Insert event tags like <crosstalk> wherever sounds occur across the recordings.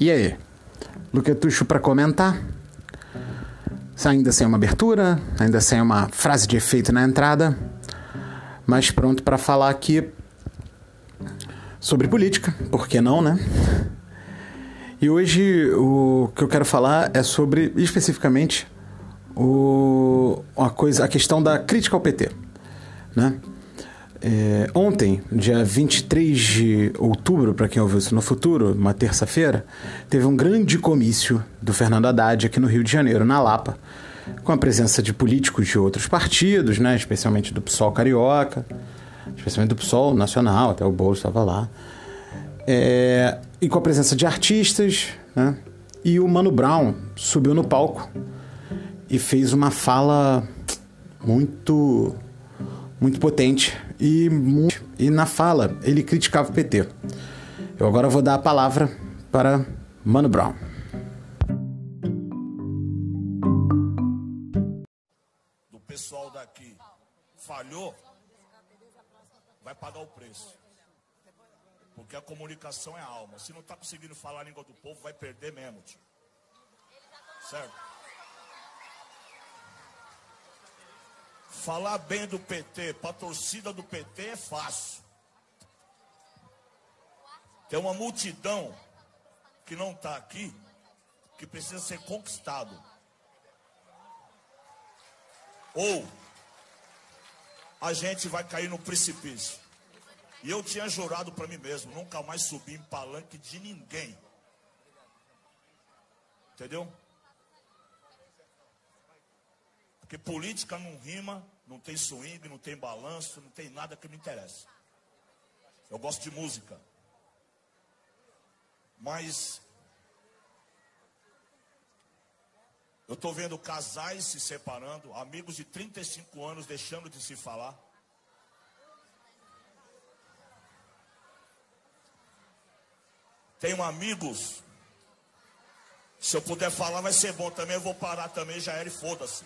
E aí? Luquetucho para comentar? Ainda sem uma abertura, ainda sem uma frase de efeito na entrada, mas pronto para falar aqui sobre política, por que não, né? E hoje o que eu quero falar é sobre especificamente o, a coisa, a questão da crítica ao PT, né? É, ontem, dia 23 de outubro, para quem ouviu isso no futuro, uma terça-feira, teve um grande comício do Fernando Haddad aqui no Rio de Janeiro, na Lapa, com a presença de políticos de outros partidos, né, especialmente do PSOL carioca, especialmente do PSOL nacional, até o Bolso estava lá, é, e com a presença de artistas, né, e o Mano Brown subiu no palco e fez uma fala muito muito potente e, e na fala ele criticava o PT. Eu agora vou dar a palavra para Mano Brown. Do pessoal daqui falhou, vai pagar o preço. Porque a comunicação é a alma. Se não está conseguindo falar a língua do povo, vai perder mesmo, tio. Certo? Falar bem do PT para a torcida do PT é fácil. Tem uma multidão que não está aqui, que precisa ser conquistado. Ou a gente vai cair no precipício. E eu tinha jurado para mim mesmo, nunca mais subir em palanque de ninguém. Entendeu? Porque política não rima, não tem swing, não tem balanço, não tem nada que me interessa. Eu gosto de música. Mas eu estou vendo casais se separando, amigos de 35 anos deixando de se falar. Tenho amigos. Se eu puder falar, vai ser bom também. Eu vou parar também, já era e foda-se.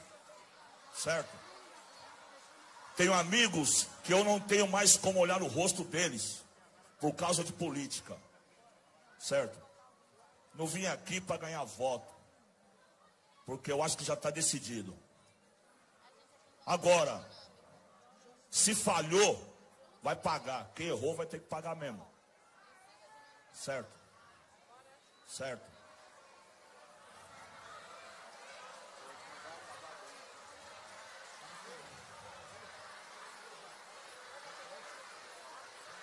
Certo? Tenho amigos que eu não tenho mais como olhar no rosto deles por causa de política. Certo? Não vim aqui para ganhar voto. Porque eu acho que já está decidido. Agora, se falhou, vai pagar. Quem errou vai ter que pagar mesmo. Certo? Certo?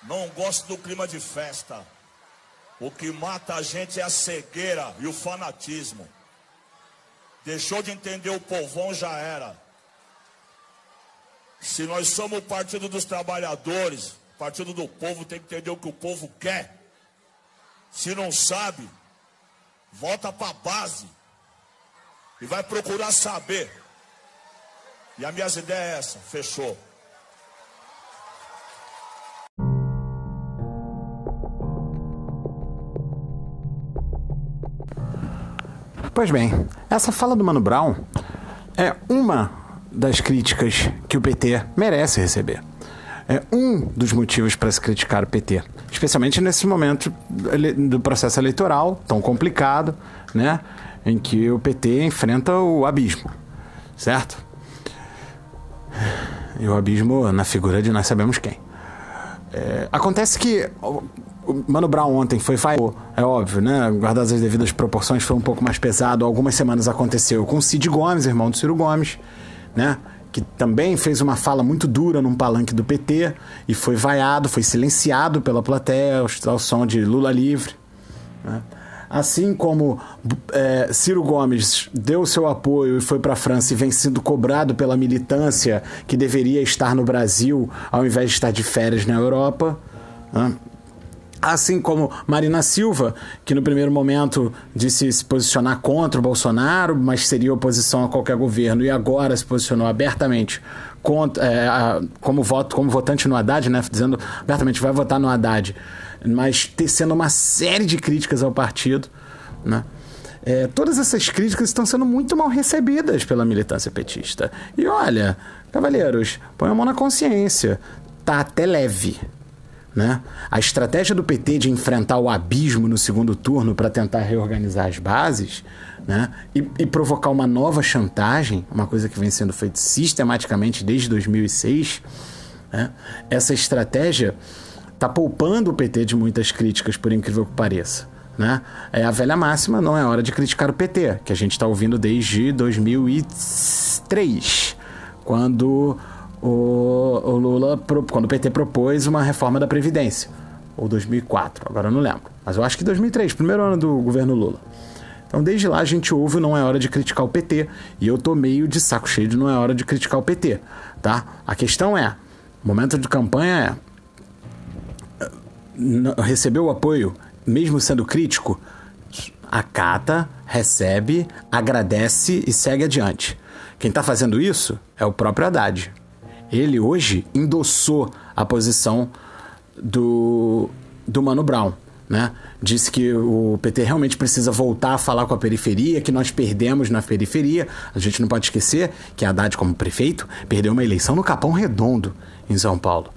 Não gosto do clima de festa. O que mata a gente é a cegueira e o fanatismo. Deixou de entender o povão, já era. Se nós somos o partido dos trabalhadores, partido do povo, tem que entender o que o povo quer. Se não sabe, volta para a base e vai procurar saber. E a minha ideia é essa, fechou. Pois bem, essa fala do Mano Brown é uma das críticas que o PT merece receber. É um dos motivos para se criticar o PT, especialmente nesse momento do processo eleitoral tão complicado, né, em que o PT enfrenta o abismo, certo? E o abismo na figura de nós sabemos quem. É, acontece que Mano Brown ontem foi falho, é óbvio, né? Guardadas as devidas proporções, foi um pouco mais pesado. Algumas semanas aconteceu com Cid Gomes, irmão do Ciro Gomes, né? Que também fez uma fala muito dura num palanque do PT e foi vaiado, foi silenciado pela plateia ao, som de Lula livre. Né? Assim como é, Ciro Gomes deu seu apoio e foi para a França e vem sendo cobrado pela militância que deveria estar no Brasil ao invés de estar de férias na Europa. Né? Assim como Marina Silva, que no primeiro momento disse se posicionar contra o Bolsonaro, mas seria oposição a qualquer governo, e agora se posicionou abertamente contra, é, a, como, voto, como votante no Haddad, né, dizendo abertamente vai votar no Haddad, mas tecendo uma série de críticas ao partido. Né? É, todas essas críticas estão sendo muito mal recebidas pela militância petista. E olha, cavalheiros, põe a mão na consciência. Tá até leve Né? A estratégia do PT de enfrentar o abismo no segundo turno para tentar reorganizar as bases né? e, e, provocar uma nova chantagem, uma coisa que vem sendo feita sistematicamente desde 2006, né? essa estratégia está poupando o PT de muitas críticas, por incrível que pareça. Né? É a velha máxima, não é hora de criticar o PT, que a gente está ouvindo desde 2003, quando o, o Lula, quando o PT propôs uma reforma da Previdência. Ou 2004, agora eu não lembro. Mas eu acho que 2003, primeiro ano do governo Lula. Então, desde lá a gente ouve Não é hora de criticar o PT. E eu tô meio de saco cheio de Não é hora de criticar o PT. Tá? A questão é: momento de campanha é. Recebeu o apoio, mesmo sendo crítico, acata, recebe, agradece e segue adiante. Quem está fazendo isso é o próprio Haddad ele hoje endossou a posição do, do Mano Brown. Né? Disse que o PT realmente precisa voltar a falar com a periferia, que nós perdemos na periferia. A gente não pode esquecer que Haddad, como prefeito, perdeu uma eleição no Capão Redondo, em São Paulo.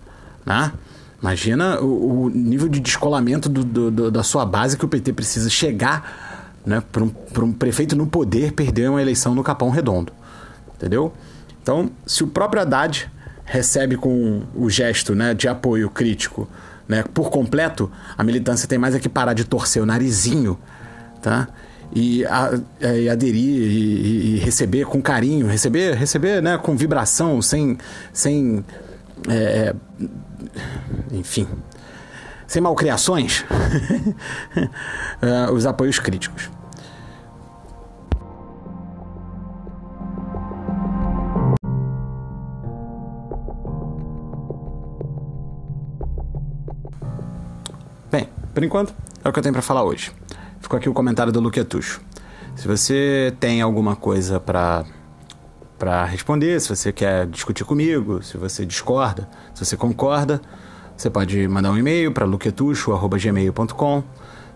Né? Imagina o, o nível de descolamento do, do, do, da sua base que o PT precisa chegar né, para um, um prefeito no poder perder uma eleição no Capão Redondo. Entendeu? Então, se o próprio Haddad recebe com o gesto né, de apoio crítico né, por completo, a militância tem mais é que parar de torcer o narizinho tá? e, a, e aderir e, e, receber com carinho, receber, receber né, com vibração, sem, sem é, enfim, sem malcriações, <laughs> é, os apoios críticos. Por enquanto, é o que eu tenho para falar hoje. Ficou aqui o comentário do Luquetucho. Se você tem alguma coisa para para responder, se você quer discutir comigo, se você discorda, se você concorda, você pode mandar um e-mail para luquetucho@gmail.com.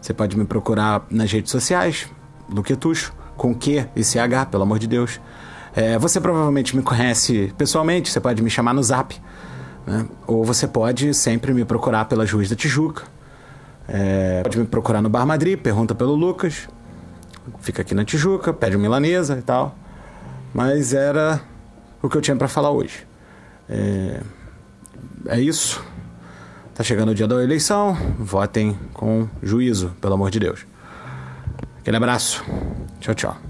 Você pode me procurar nas redes sociais, Luquetucho, com Q e CH, pelo amor de Deus. É, você provavelmente me conhece pessoalmente, você pode me chamar no zap. Né? Ou você pode sempre me procurar pelas ruas da Tijuca, é, pode me procurar no Bar Madrid, pergunta pelo Lucas. Fica aqui na Tijuca, pede uma milanesa e tal. Mas era o que eu tinha para falar hoje. É, é isso. Tá chegando o dia da eleição. Votem com juízo, pelo amor de Deus. Aquele abraço. Tchau, tchau.